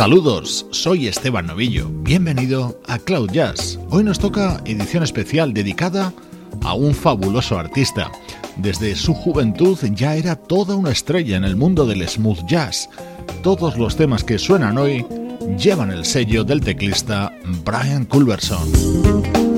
Saludos, soy Esteban Novillo. Bienvenido a Cloud Jazz. Hoy nos toca edición especial dedicada a un fabuloso artista. Desde su juventud ya era toda una estrella en el mundo del smooth jazz. Todos los temas que suenan hoy llevan el sello del teclista Brian Culberson.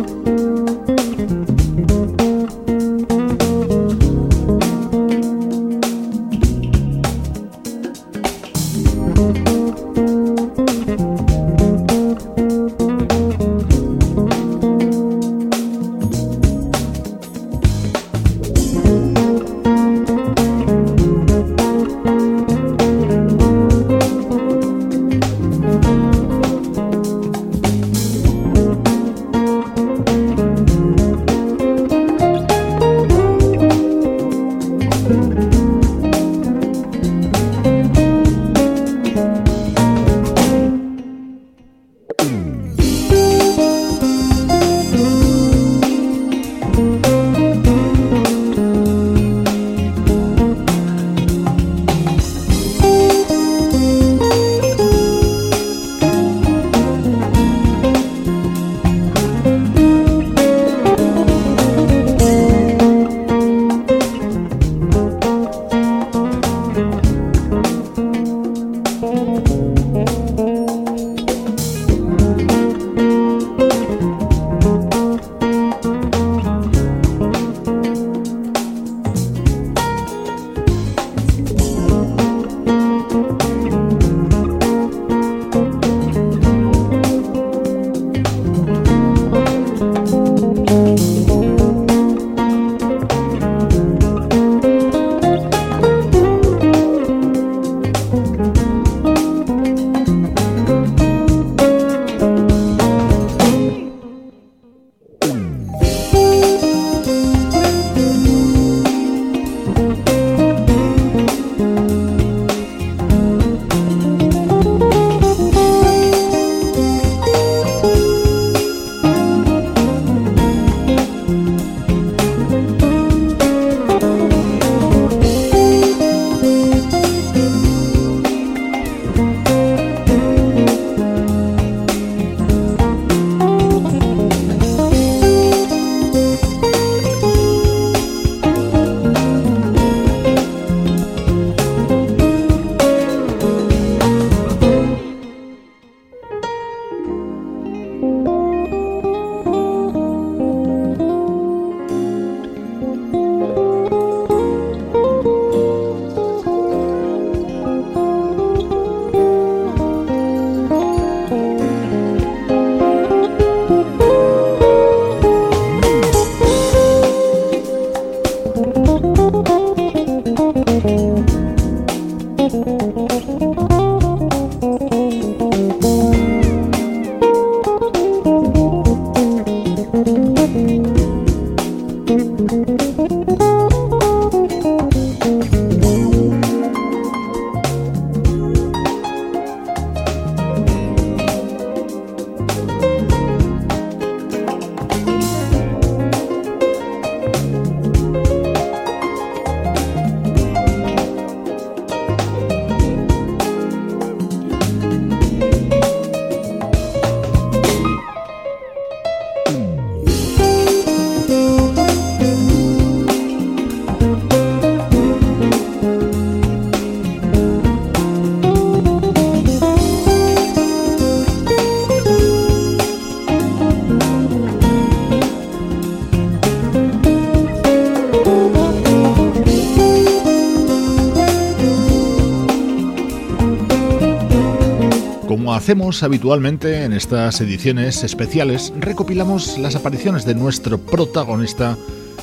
Hacemos habitualmente en estas ediciones especiales, recopilamos las apariciones de nuestro protagonista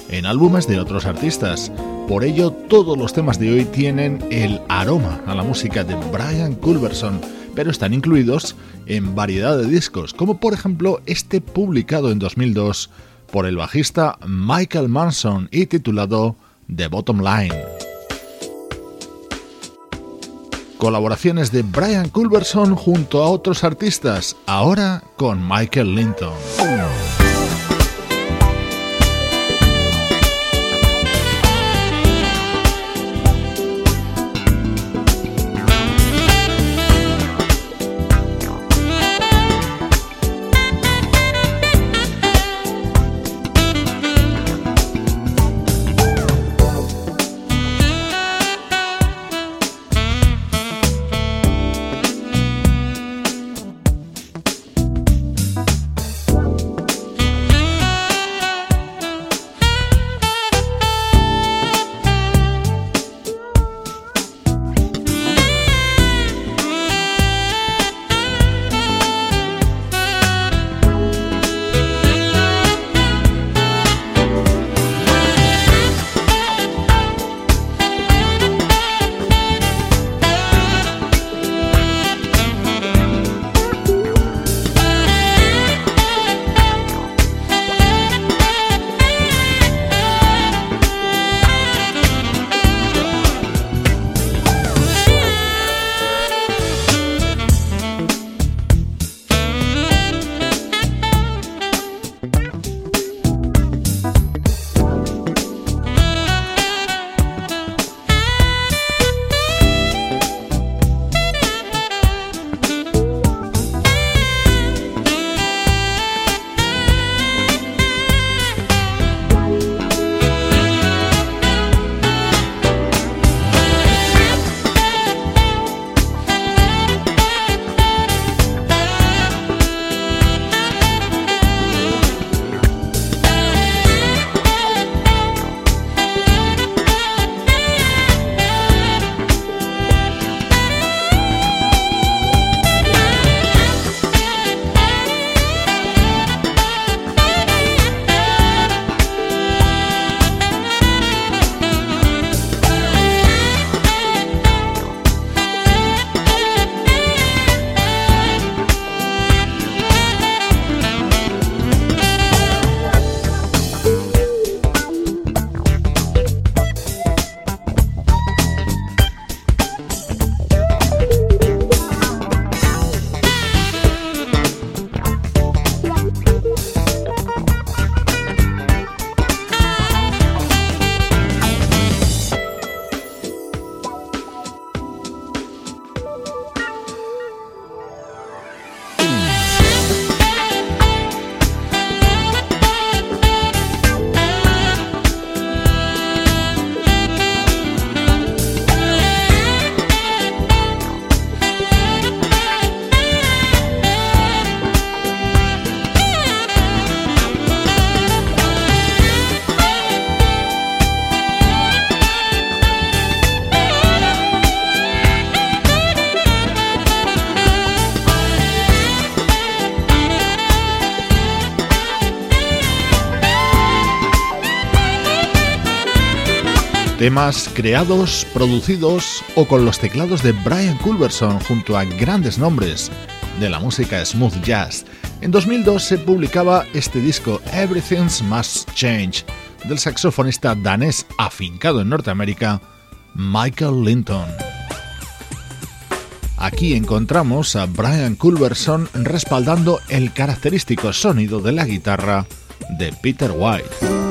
en álbumes de otros artistas. Por ello, todos los temas de hoy tienen el aroma a la música de Brian Culberson, pero están incluidos en variedad de discos, como por ejemplo este publicado en 2002 por el bajista Michael Manson y titulado The Bottom Line. Colaboraciones de Brian Culberson junto a otros artistas, ahora con Michael Linton. Temas creados, producidos o con los teclados de Brian Culberson junto a grandes nombres de la música smooth jazz. En 2002 se publicaba este disco Everything's Must Change del saxofonista danés afincado en Norteamérica, Michael Linton. Aquí encontramos a Brian Culberson respaldando el característico sonido de la guitarra de Peter White.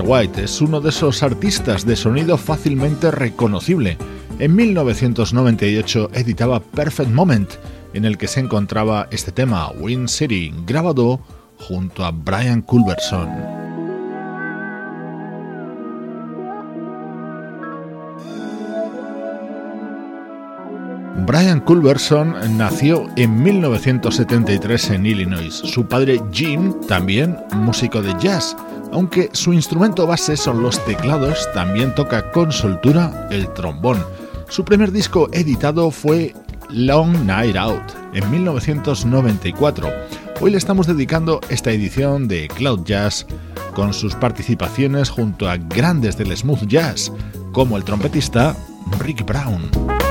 White es uno de esos artistas de sonido fácilmente reconocible. En 1998 editaba Perfect Moment, en el que se encontraba este tema Wind City, grabado junto a Brian Culberson. Brian Culberson nació en 1973 en Illinois. Su padre Jim, también músico de jazz, aunque su instrumento base son los teclados, también toca con soltura el trombón. Su primer disco editado fue Long Night Out en 1994. Hoy le estamos dedicando esta edición de Cloud Jazz con sus participaciones junto a grandes del smooth jazz, como el trompetista Rick Brown.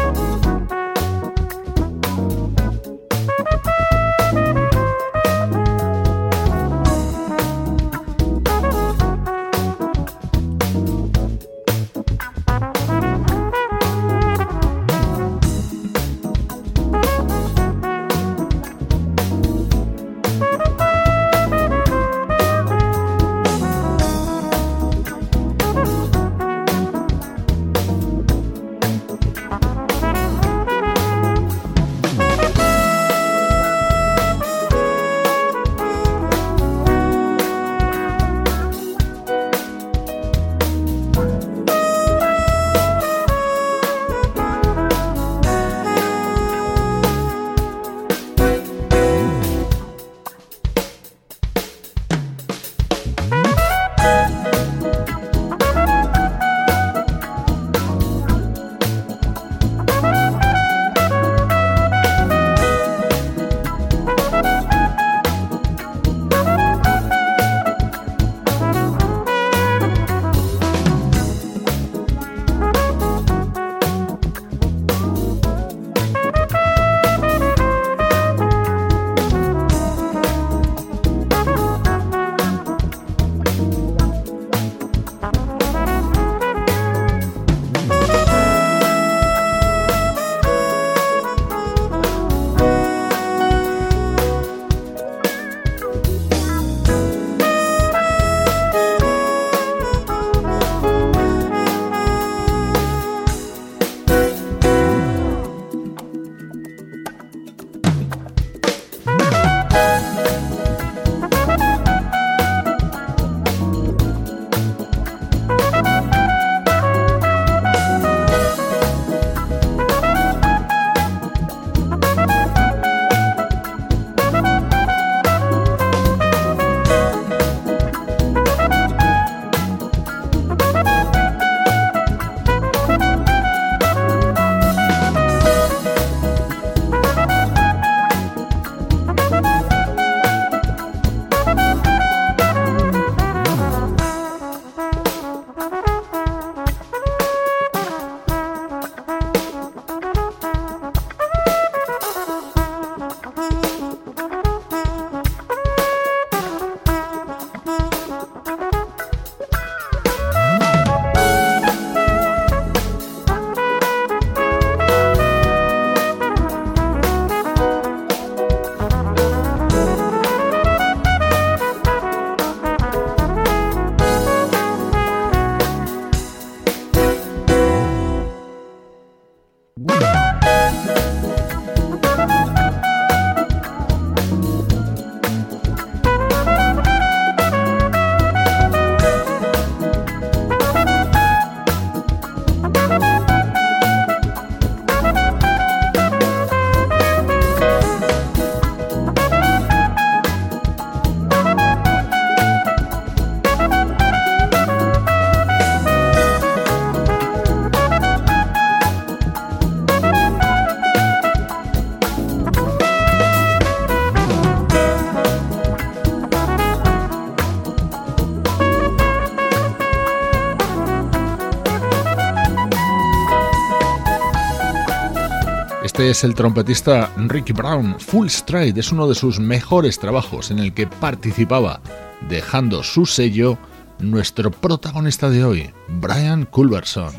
Es el trompetista Ricky Brown. Full Stride es uno de sus mejores trabajos en el que participaba, dejando su sello, nuestro protagonista de hoy, Brian Culberson.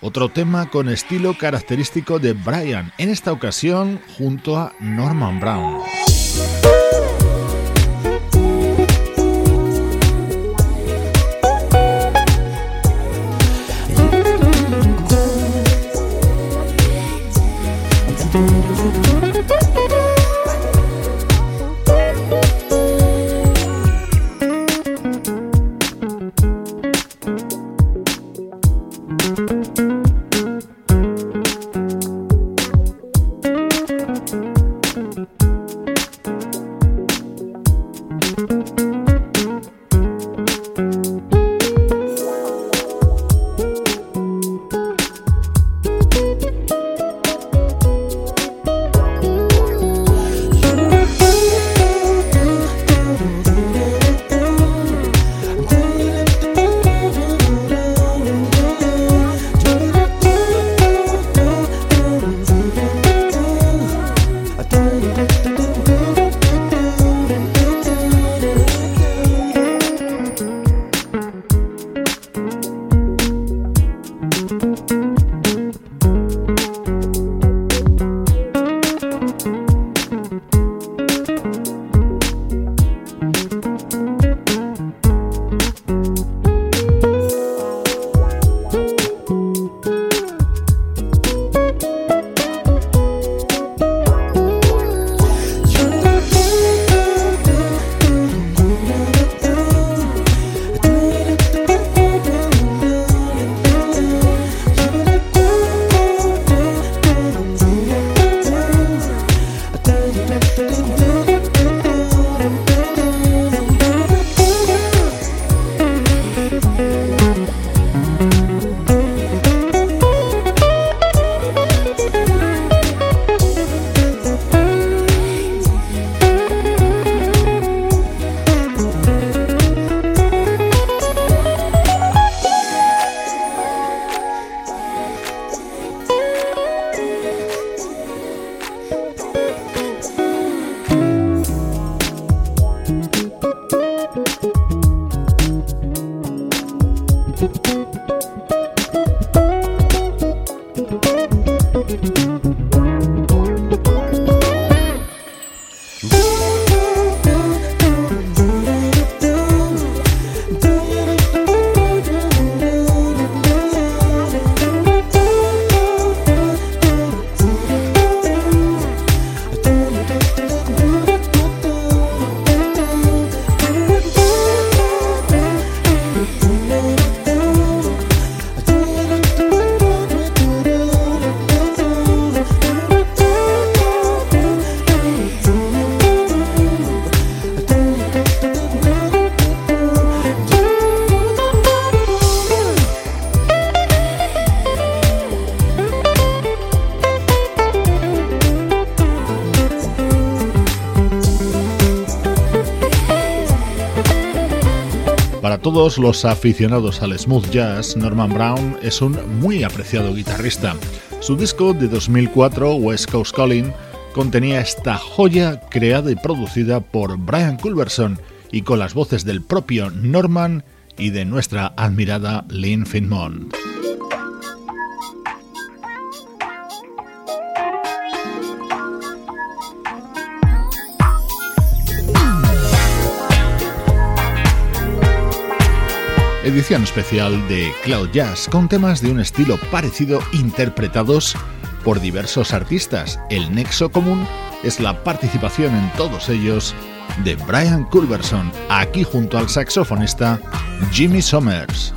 Otro tema con estilo característico de Brian, en esta ocasión junto a Norman Brown. Los aficionados al smooth jazz, Norman Brown es un muy apreciado guitarrista. Su disco de 2004, West Coast Calling, contenía esta joya creada y producida por Brian Culberson y con las voces del propio Norman y de nuestra admirada Lynn Finmont. Edición especial de Cloud Jazz con temas de un estilo parecido interpretados por diversos artistas. El nexo común es la participación en todos ellos de Brian Culberson, aquí junto al saxofonista Jimmy Summers.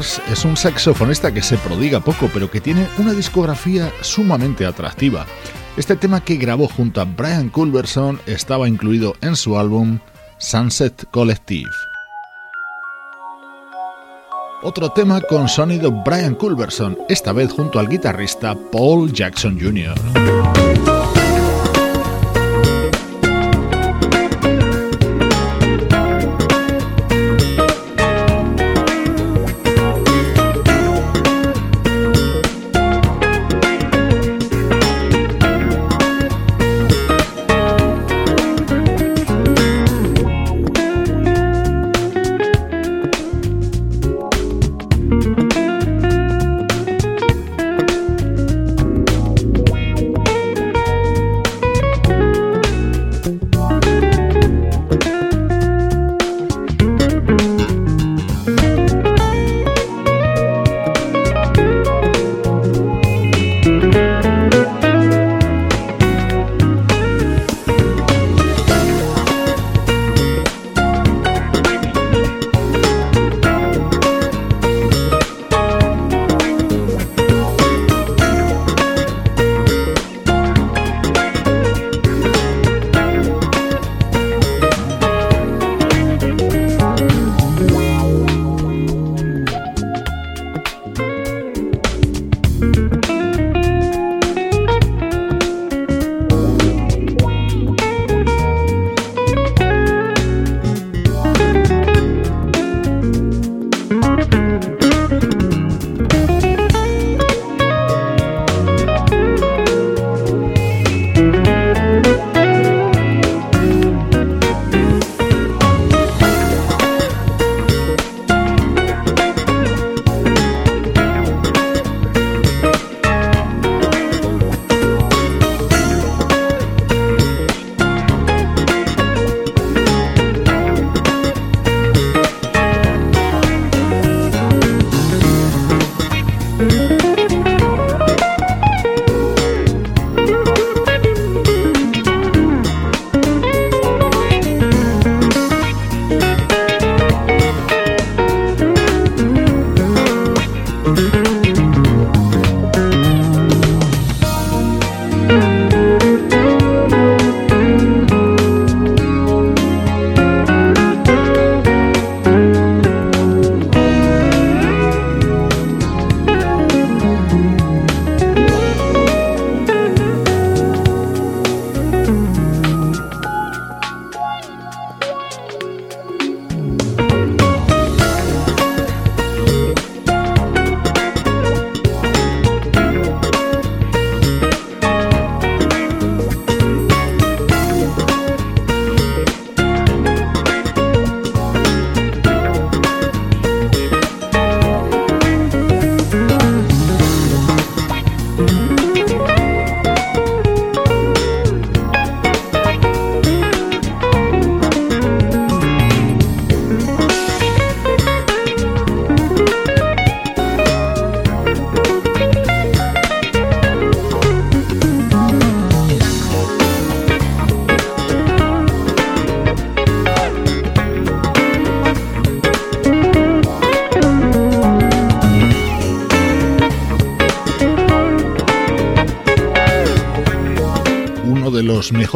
Es un saxofonista que se prodiga poco, pero que tiene una discografía sumamente atractiva. Este tema que grabó junto a Brian Culberson estaba incluido en su álbum Sunset Collective. Otro tema con sonido Brian Culberson, esta vez junto al guitarrista Paul Jackson Jr.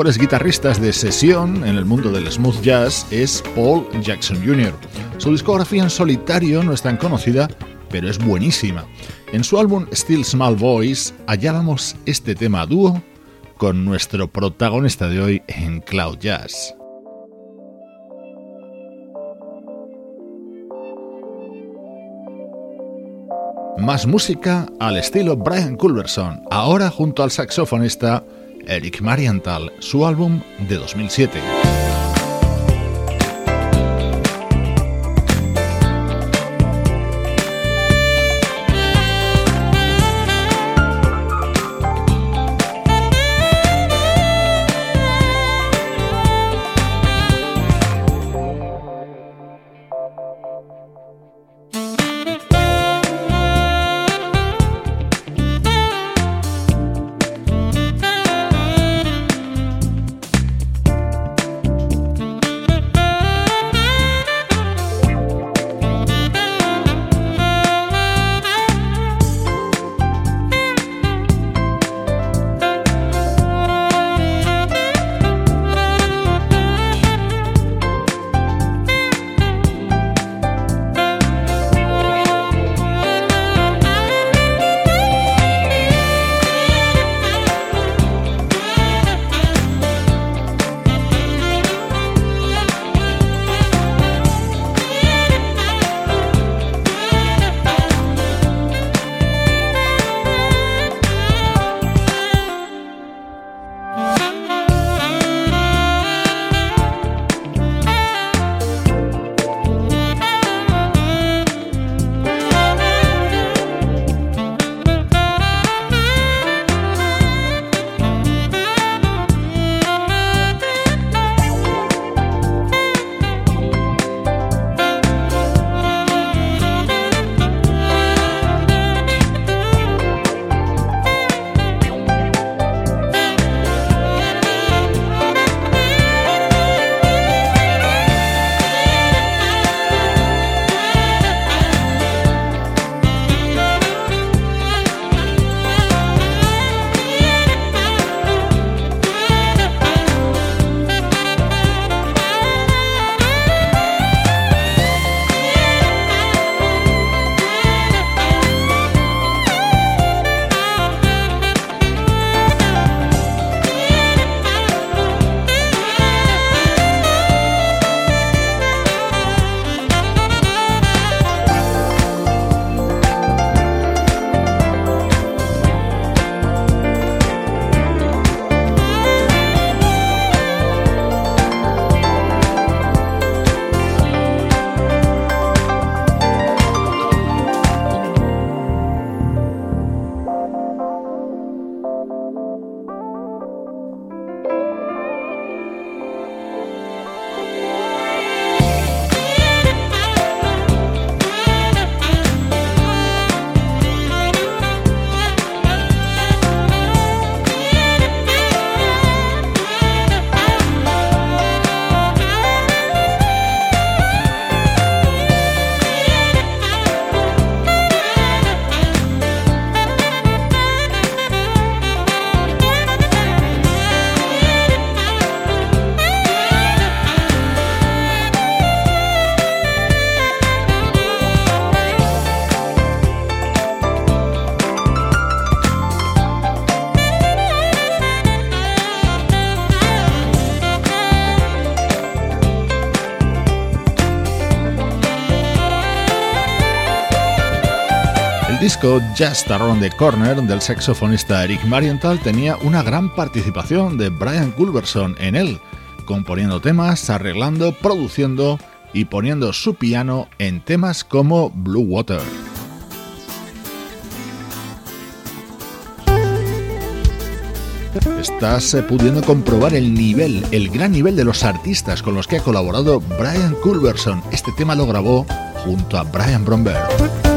mejores guitarristas de sesión en el mundo del smooth jazz es Paul Jackson Jr. Su discografía en solitario no es tan conocida, pero es buenísima. En su álbum Still Small Voice hallábamos este tema dúo con nuestro protagonista de hoy en Cloud Jazz. Más música al estilo Brian Culverson, ahora junto al saxofonista Eric Marienthal, su álbum de 2007. Disco Just Around the Corner del saxofonista Eric Marienthal tenía una gran participación de Brian Culberson en él, componiendo temas, arreglando, produciendo y poniendo su piano en temas como Blue Water. Estás pudiendo comprobar el nivel, el gran nivel de los artistas con los que ha colaborado Brian Culberson. Este tema lo grabó junto a Brian Bromberg.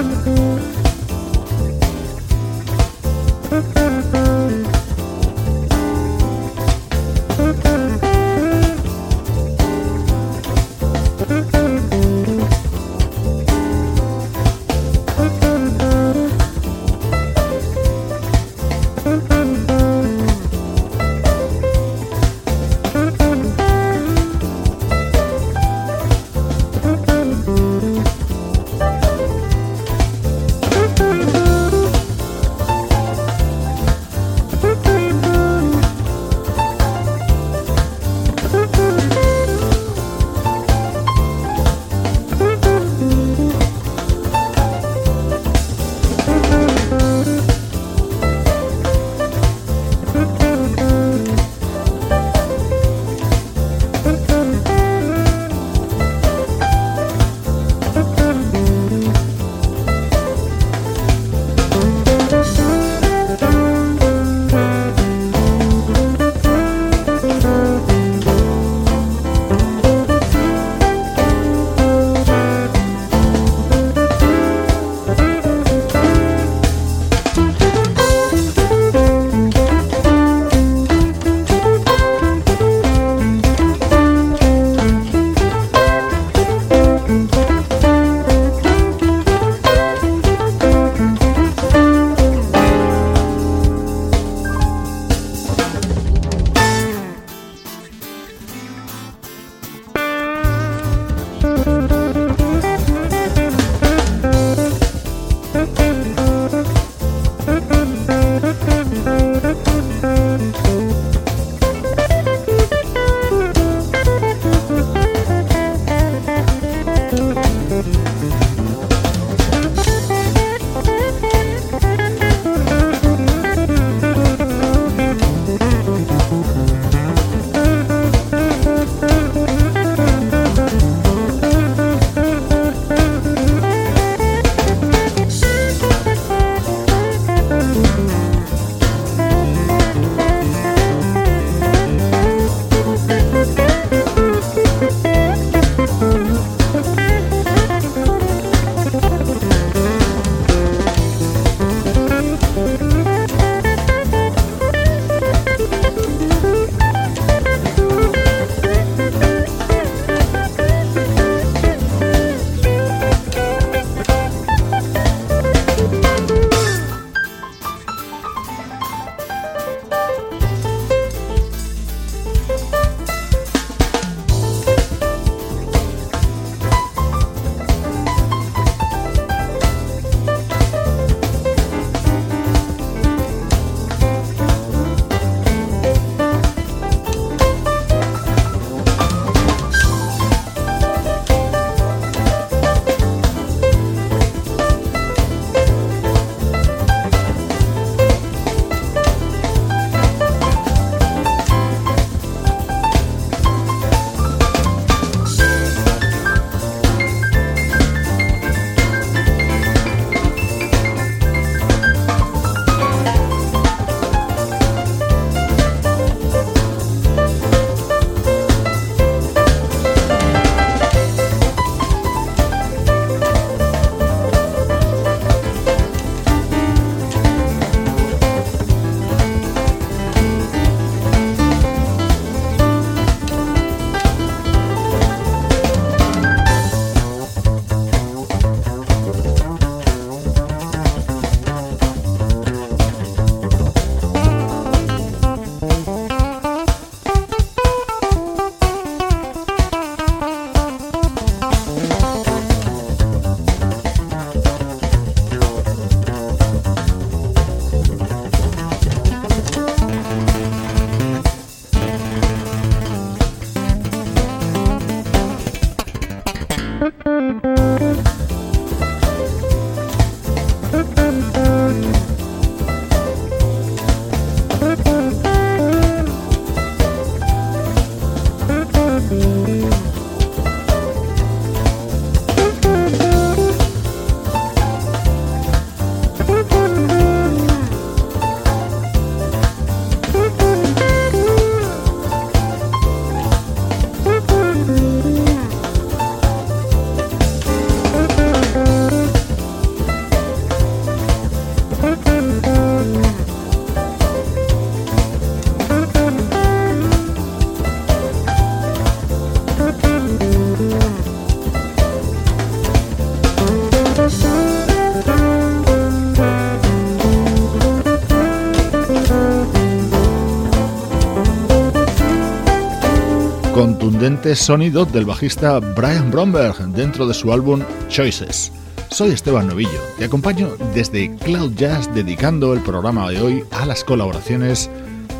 Contundente sonido del bajista Brian Bromberg dentro de su álbum Choices. Soy Esteban Novillo, te acompaño desde Cloud Jazz dedicando el programa de hoy a las colaboraciones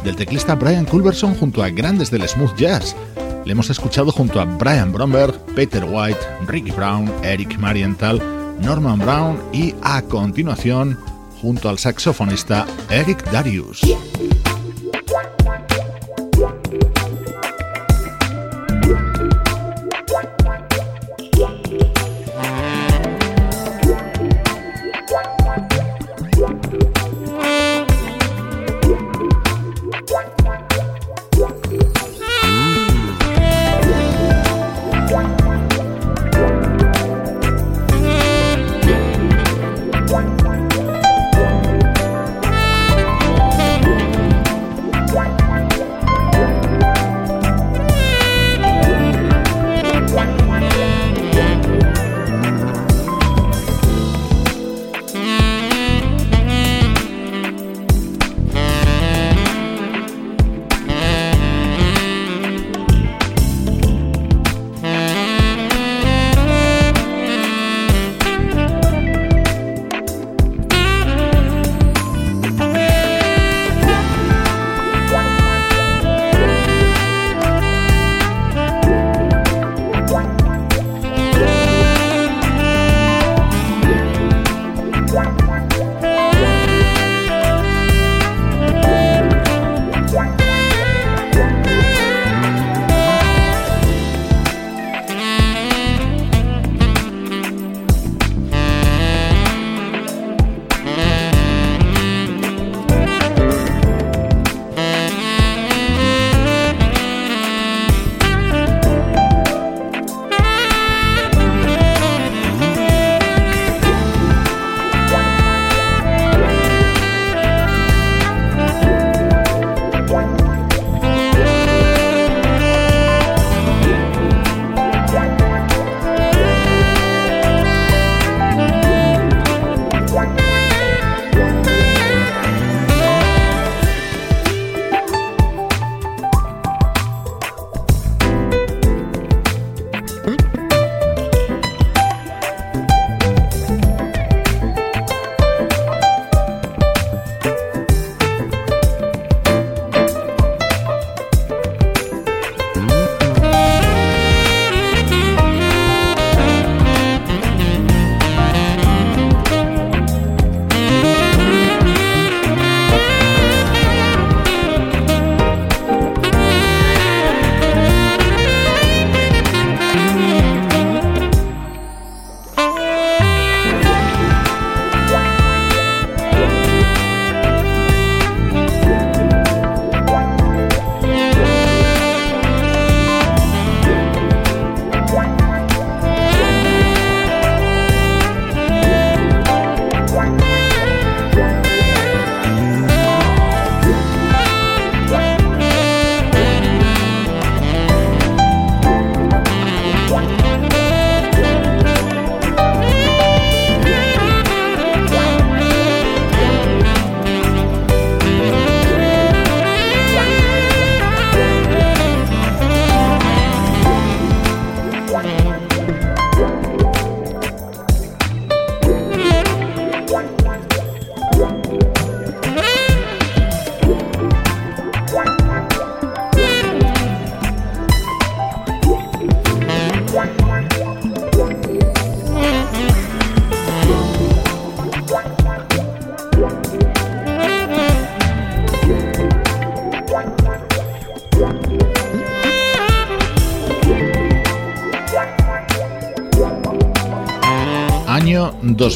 del teclista Brian Culberson junto a grandes del smooth jazz. Le hemos escuchado junto a Brian Bromberg, Peter White, Ricky Brown, Eric Marienthal, Norman Brown y a continuación junto al saxofonista Eric Darius.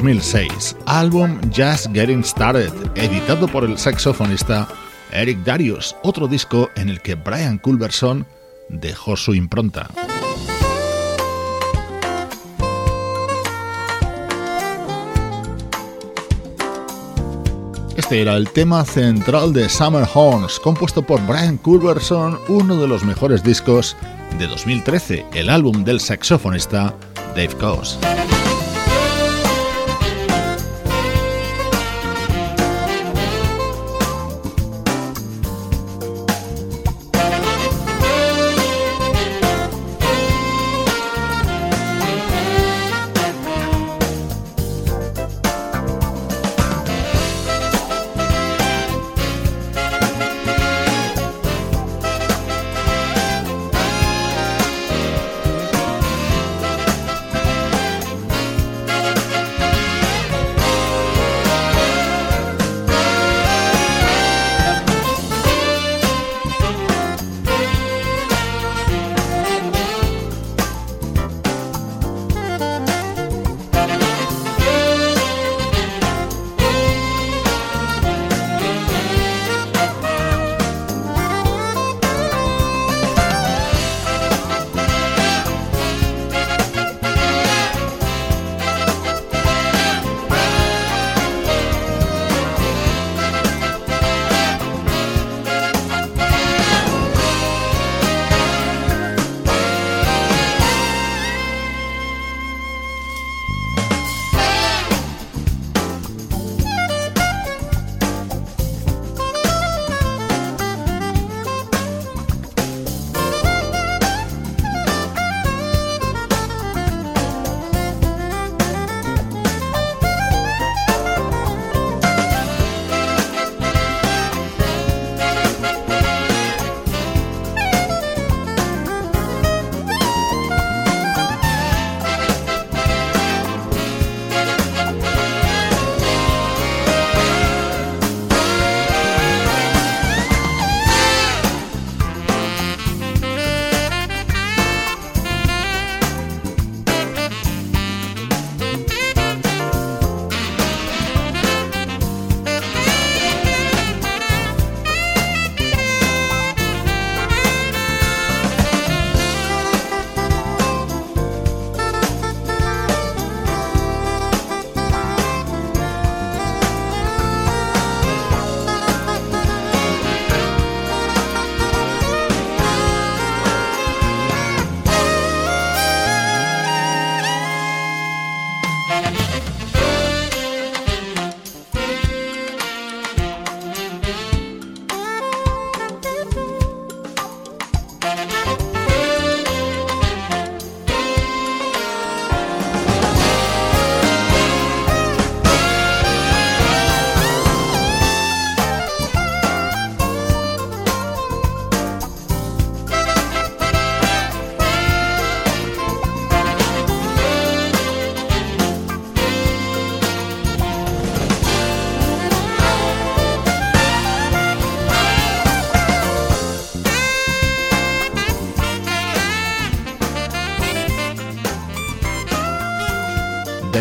2006, álbum Just Getting Started, editado por el saxofonista Eric Darius, otro disco en el que Brian Culberson dejó su impronta. Este era el tema central de Summer Horns, compuesto por Brian Culberson, uno de los mejores discos de 2013, el álbum del saxofonista Dave Coase.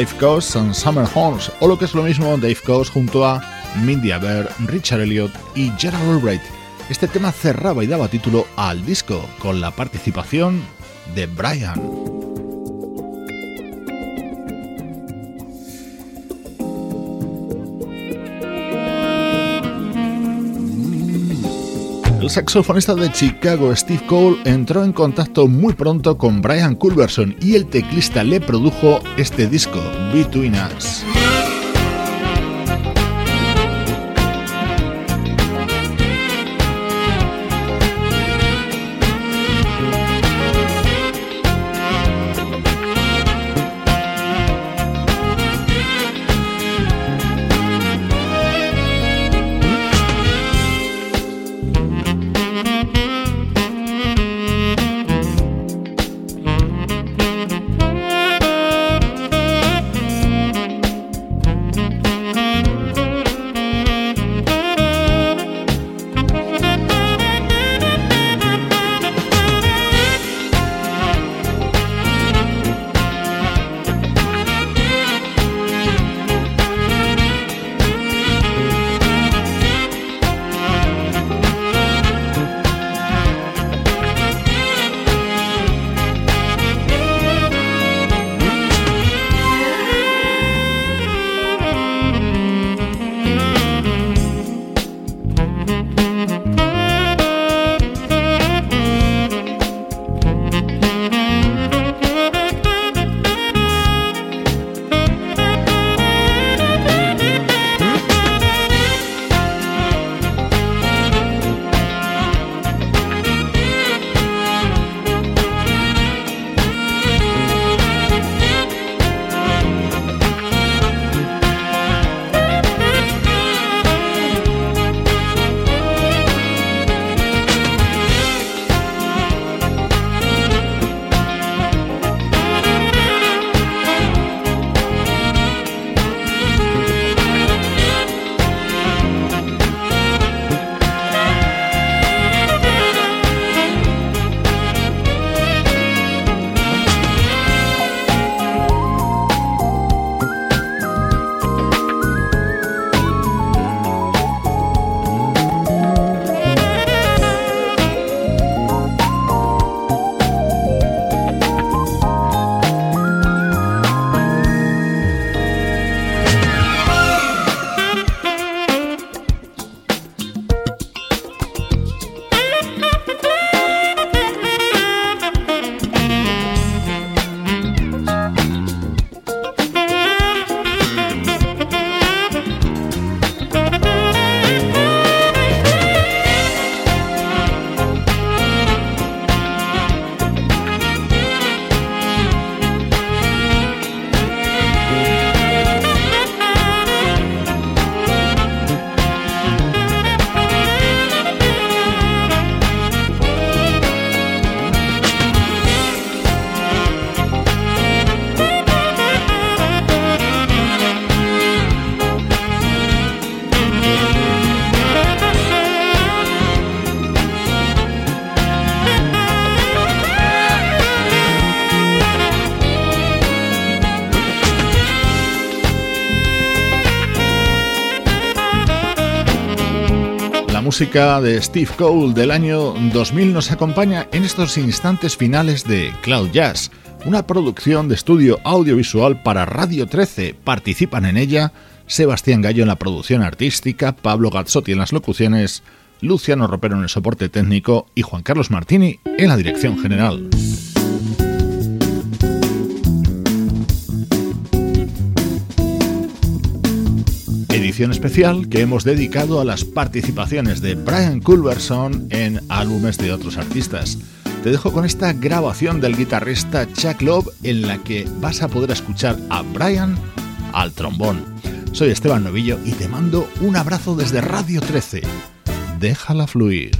Dave Coase and Summer Horns, o lo que es lo mismo, Dave Coase junto a Mindy Aber, Richard Elliot y Gerald Albright. Este tema cerraba y daba título al disco, con la participación de Brian. El saxofonista de Chicago Steve Cole entró en contacto muy pronto con Brian Culberson y el teclista le produjo este disco, Between Us. Música de Steve Cole del año 2000 nos acompaña en estos instantes finales de Cloud Jazz, una producción de estudio audiovisual para Radio 13. Participan en ella Sebastián Gallo en la producción artística, Pablo Gazzotti en las locuciones, Luciano Ropero en el soporte técnico y Juan Carlos Martini en la dirección general. Especial que hemos dedicado a las participaciones de Brian Culverson en álbumes de otros artistas. Te dejo con esta grabación del guitarrista Chuck Love en la que vas a poder escuchar a Brian al trombón. Soy Esteban Novillo y te mando un abrazo desde Radio 13. Déjala fluir.